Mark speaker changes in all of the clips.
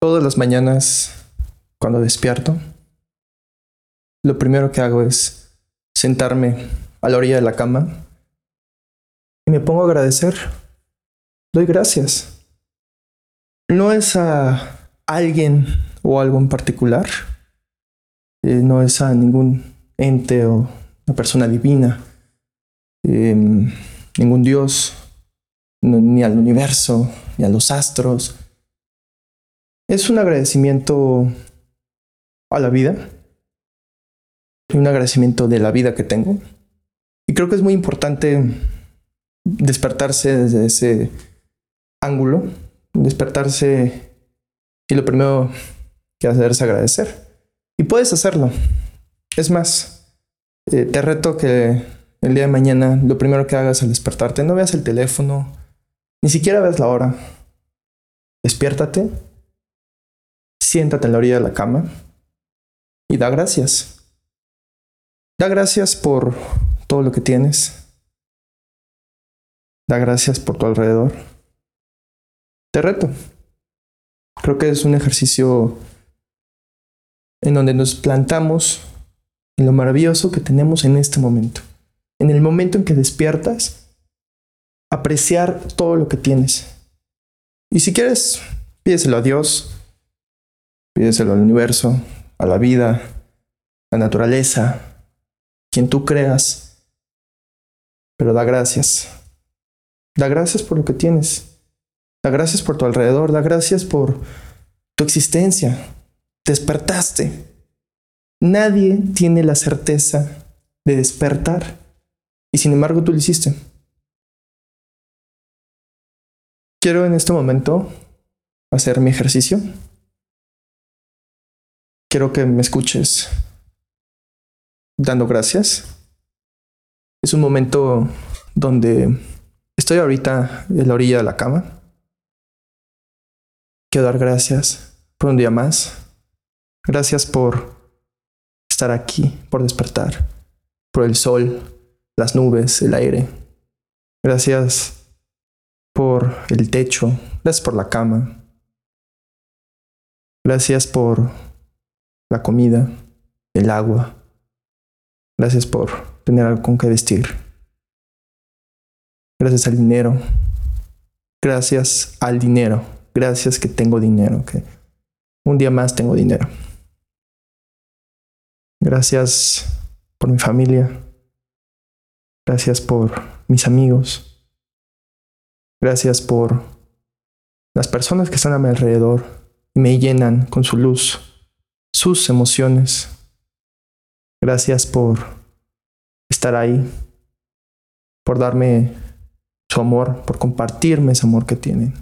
Speaker 1: Todas las mañanas, cuando despierto, lo primero que hago es sentarme a la orilla de la cama y me pongo a agradecer. Doy gracias. No es a alguien o algo en particular, eh, no es a ningún ente o una persona divina, eh, ningún dios, ni al universo, ni a los astros. Es un agradecimiento a la vida, un agradecimiento de la vida que tengo. Y creo que es muy importante despertarse desde ese ángulo, despertarse y lo primero que hacer es agradecer. Y puedes hacerlo. Es más, eh, te reto que el día de mañana lo primero que hagas al despertarte, no veas el teléfono, ni siquiera veas la hora. Despiértate, siéntate en la orilla de la cama y da gracias. Da gracias por todo lo que tienes. Da gracias por tu alrededor. Te reto. Creo que es un ejercicio en donde nos plantamos en lo maravilloso que tenemos en este momento. En el momento en que despiertas, apreciar todo lo que tienes. Y si quieres, pídeselo a Dios, pídeselo al universo, a la vida, a la naturaleza, quien tú creas. Pero da gracias. Da gracias por lo que tienes. Da gracias por tu alrededor. Da gracias por tu existencia, despertaste. Nadie tiene la certeza de despertar y sin embargo tú lo hiciste. Quiero en este momento hacer mi ejercicio. Quiero que me escuches dando gracias. Es un momento donde estoy ahorita en la orilla de la cama. Quiero dar gracias por un día más Gracias por estar aquí, por despertar, por el sol, las nubes, el aire. Gracias por el techo, gracias por la cama. Gracias por la comida, el agua. Gracias por tener algo con que vestir. Gracias al dinero. Gracias al dinero. Gracias que tengo dinero, que un día más tengo dinero. Gracias por mi familia. Gracias por mis amigos. Gracias por las personas que están a mi alrededor y me llenan con su luz, sus emociones. Gracias por estar ahí, por darme su amor, por compartirme ese amor que tienen.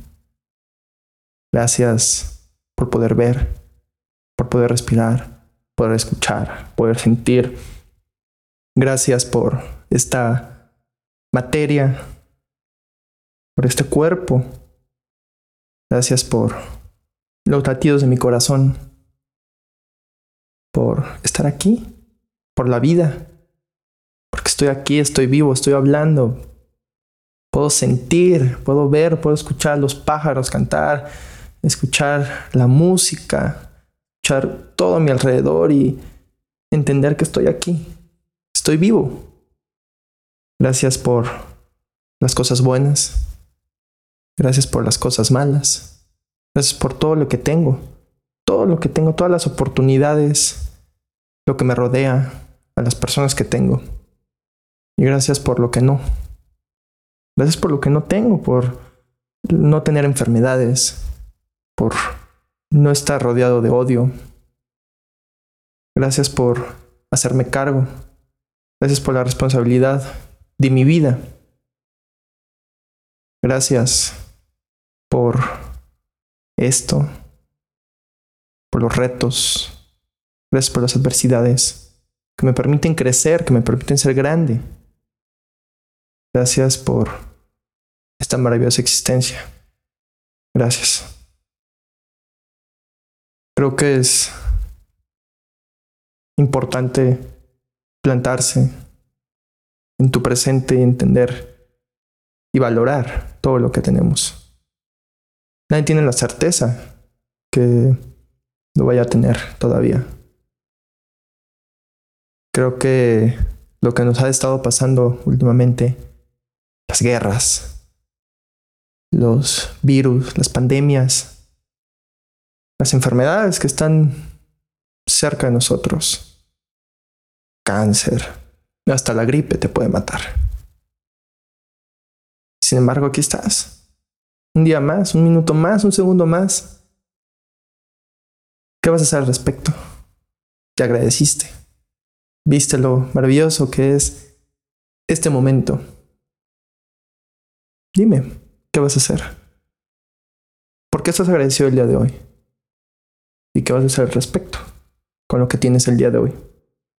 Speaker 1: Gracias por poder ver, por poder respirar poder escuchar, poder sentir. Gracias por esta materia, por este cuerpo. Gracias por los latidos de mi corazón, por estar aquí, por la vida, porque estoy aquí, estoy vivo, estoy hablando. Puedo sentir, puedo ver, puedo escuchar los pájaros cantar, escuchar la música, todo a mi alrededor y entender que estoy aquí, estoy vivo. Gracias por las cosas buenas, gracias por las cosas malas, gracias por todo lo que tengo, todo lo que tengo, todas las oportunidades, lo que me rodea, a las personas que tengo. Y gracias por lo que no. Gracias por lo que no tengo, por no tener enfermedades, por no estar rodeado de odio. Gracias por hacerme cargo. Gracias por la responsabilidad de mi vida. Gracias por esto, por los retos. Gracias por las adversidades que me permiten crecer, que me permiten ser grande. Gracias por esta maravillosa existencia. Gracias. Creo que es importante plantarse en tu presente y entender y valorar todo lo que tenemos. Nadie tiene la certeza que lo vaya a tener todavía. Creo que lo que nos ha estado pasando últimamente, las guerras, los virus, las pandemias, las enfermedades que están cerca de nosotros, cáncer, hasta la gripe te puede matar. Sin embargo, aquí estás. Un día más, un minuto más, un segundo más. ¿Qué vas a hacer al respecto? Te agradeciste. Viste lo maravilloso que es este momento. Dime, ¿qué vas a hacer? ¿Por qué estás agradecido el día de hoy? ¿Y qué vas a hacer al respecto con lo que tienes el día de hoy?